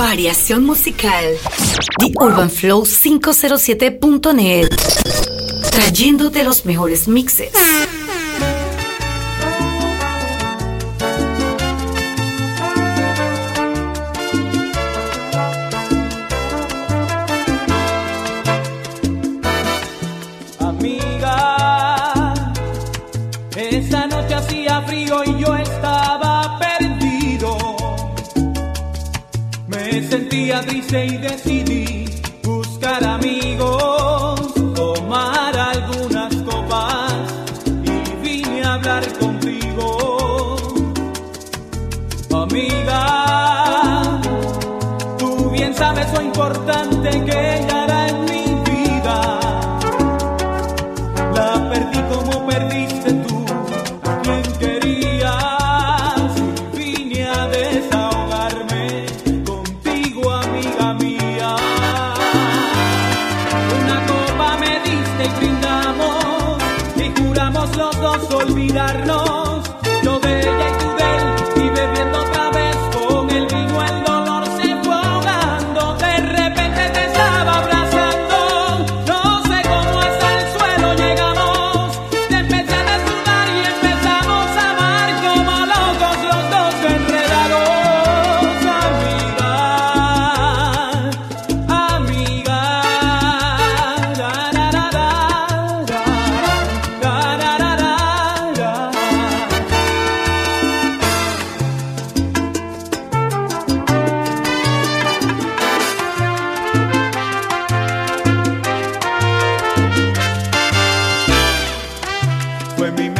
Variación musical. The Urban Flow 507.net. Trayéndote los mejores mixes. y decidí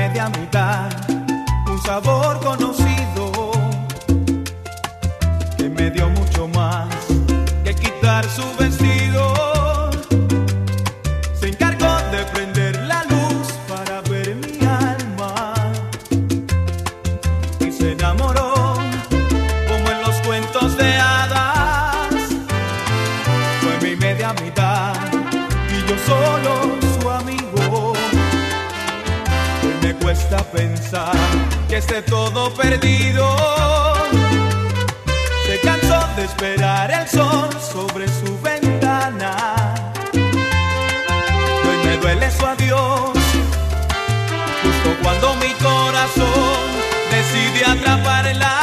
media mitad, un sabor conocido que me dio mucho esté todo perdido. Se cansó de esperar el sol sobre su ventana. Hoy me duele su adiós, justo cuando mi corazón decide atraparla.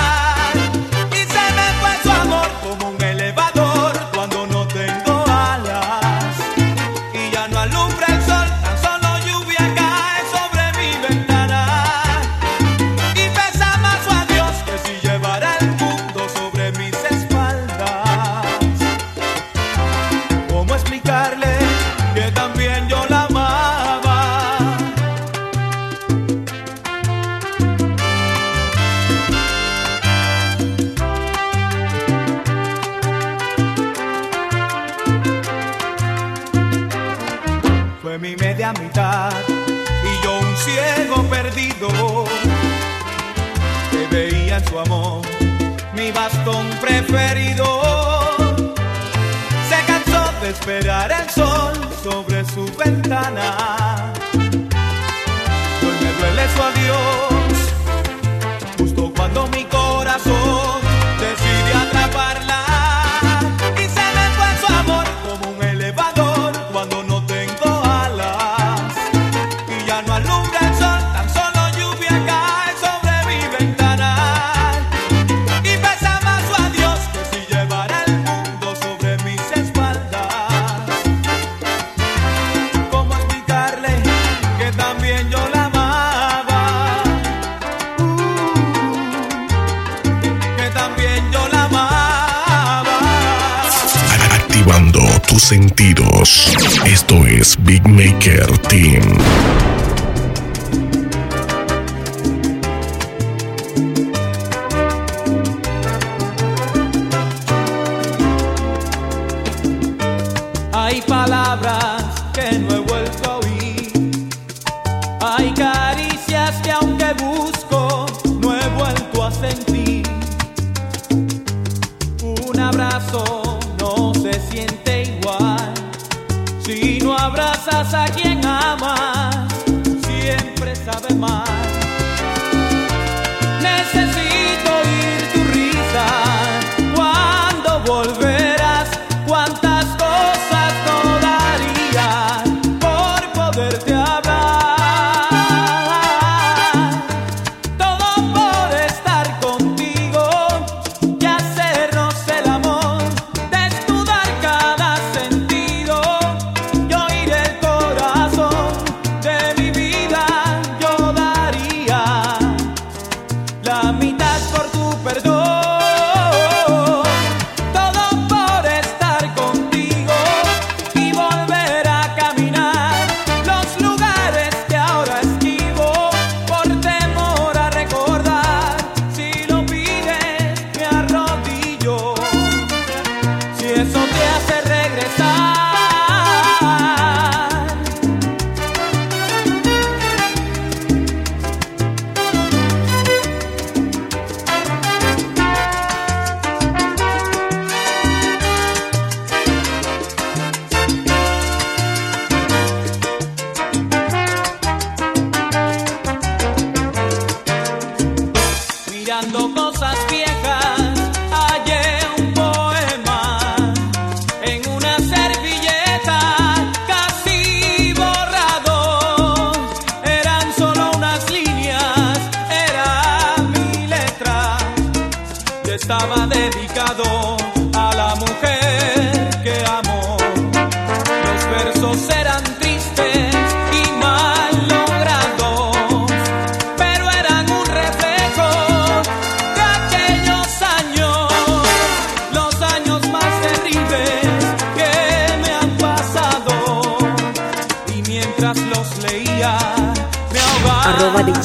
Big Maker Team. Hay palabras que no he vuelto a oír. Hay caricias que aunque busco, no he vuelto a sentir. Un abrazo no se siente igual. Si no abraça, saque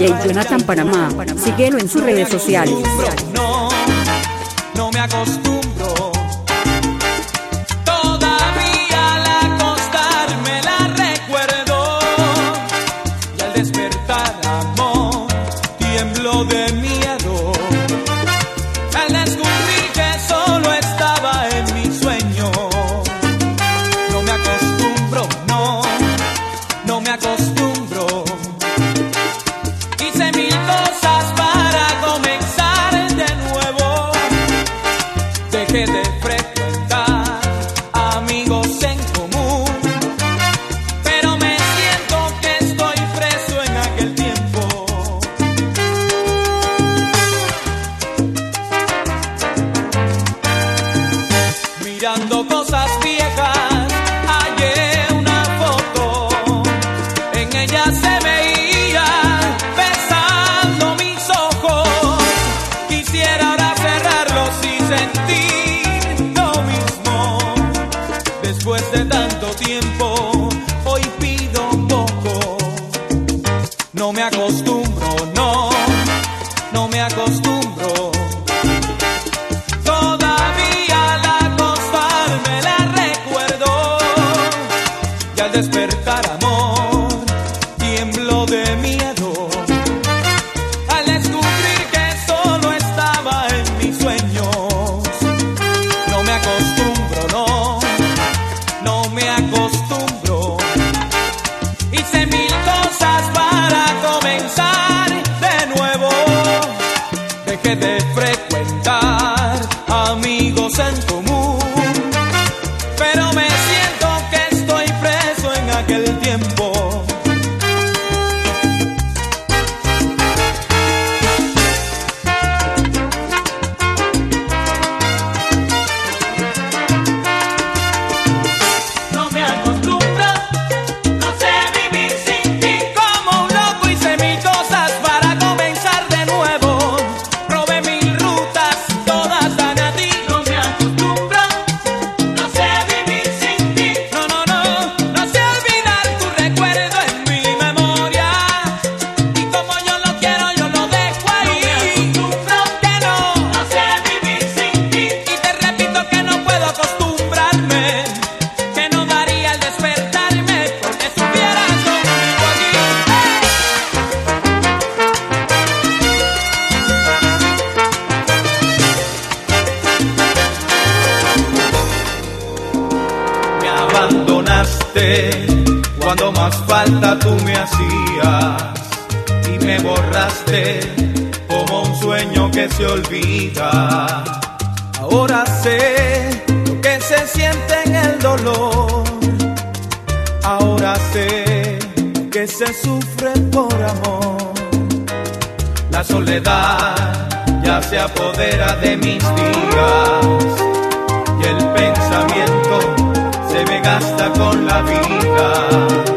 y el Jonathan Panamá. Síguelo en sus redes sociales. No, no me acostumbro. falta tú me hacías y me borraste como un sueño que se olvida. Ahora sé lo que se siente en el dolor. Ahora sé que se sufre por amor. La soledad ya se apodera de mis días y el pensamiento se me gasta con la vida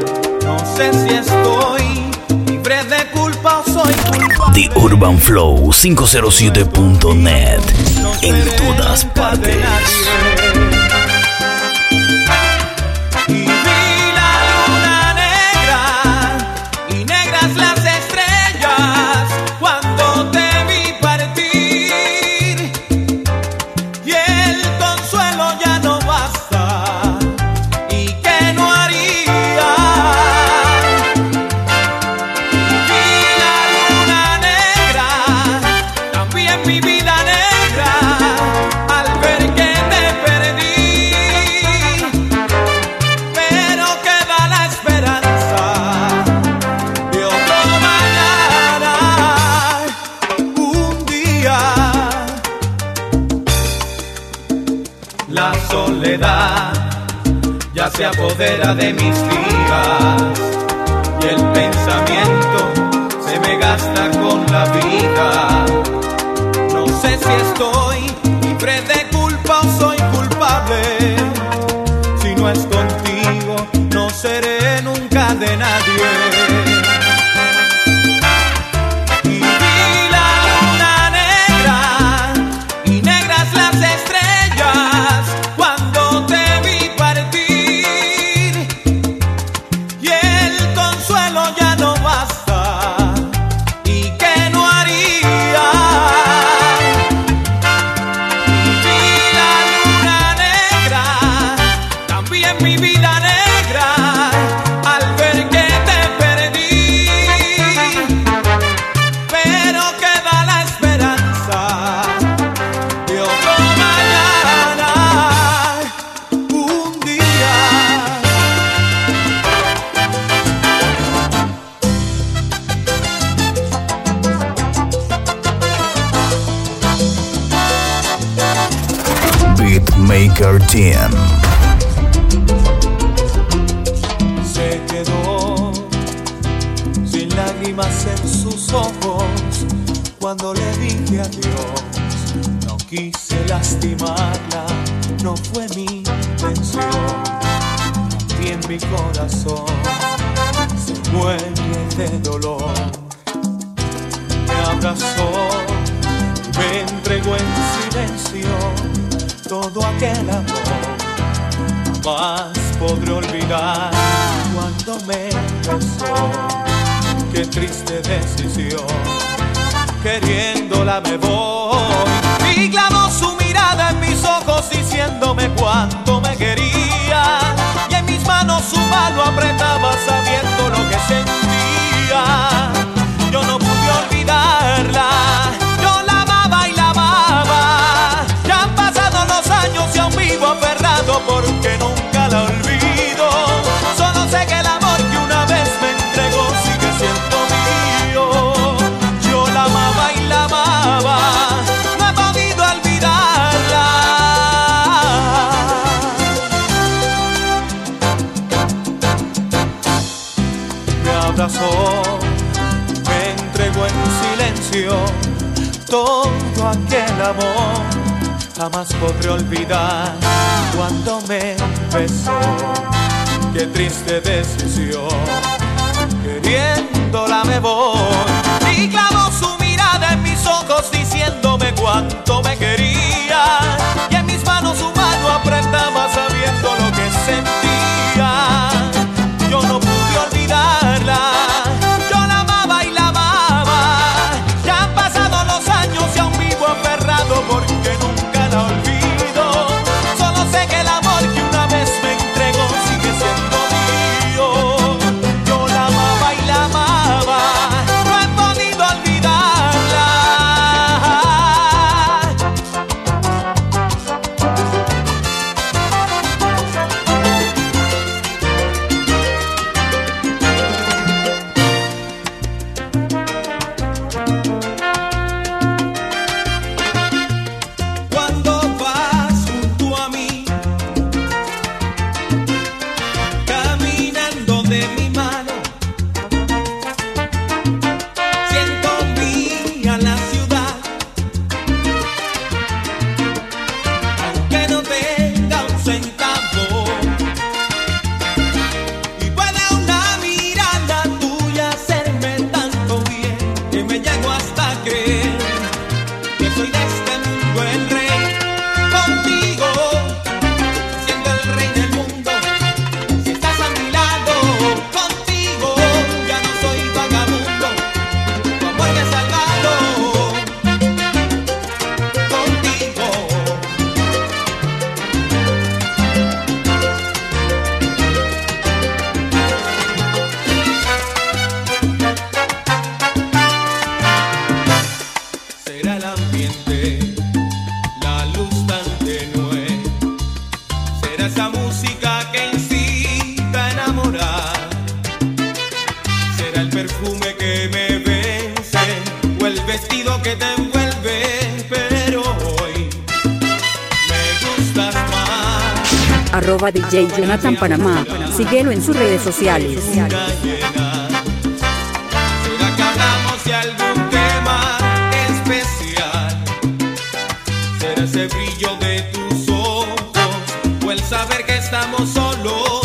sé si estoy libre de culpa o soy culpable. The Urban Flow 507.net en todas partes. poderá de mis pies. Se quedó sin lágrimas en sus ojos cuando le dije adiós. No quise lastimarla, no fue mi intención. Y en mi corazón se muere de dolor. Me abrazó me entregó en silencio todo aquel amor. Jamás podré olvidar cuando me besó. Qué triste decisión, queriéndola me voy. Y clavó su mirada en mis ojos diciéndome cuánto me quería. Y en mis manos su mano apretaba sabiendo Qué triste arroba DJ Jonathan Panamá. Síguelo en sus redes sociales. ese brillo de tus ojos o el saber que estamos solos.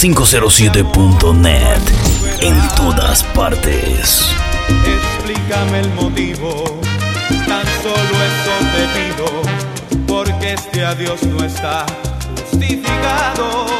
507.net en todas partes. Explícame el motivo, tan solo eso te pido, porque este adiós no está justificado.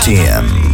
TM.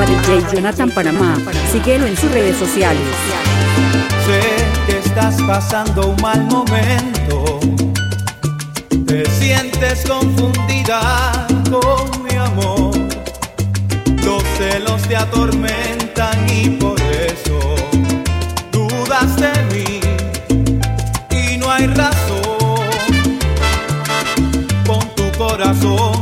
O el Jonathan Panamá. Síguelo en sus redes sociales. Sé que estás pasando un mal momento. Te sientes confundida con mi amor. Los celos te atormentan y por eso dudas de mí. Y no hay razón. Con tu corazón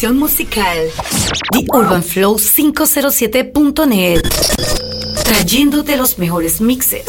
Variación musical. The Urban Flow 507.net. Trayéndote los mejores mixes.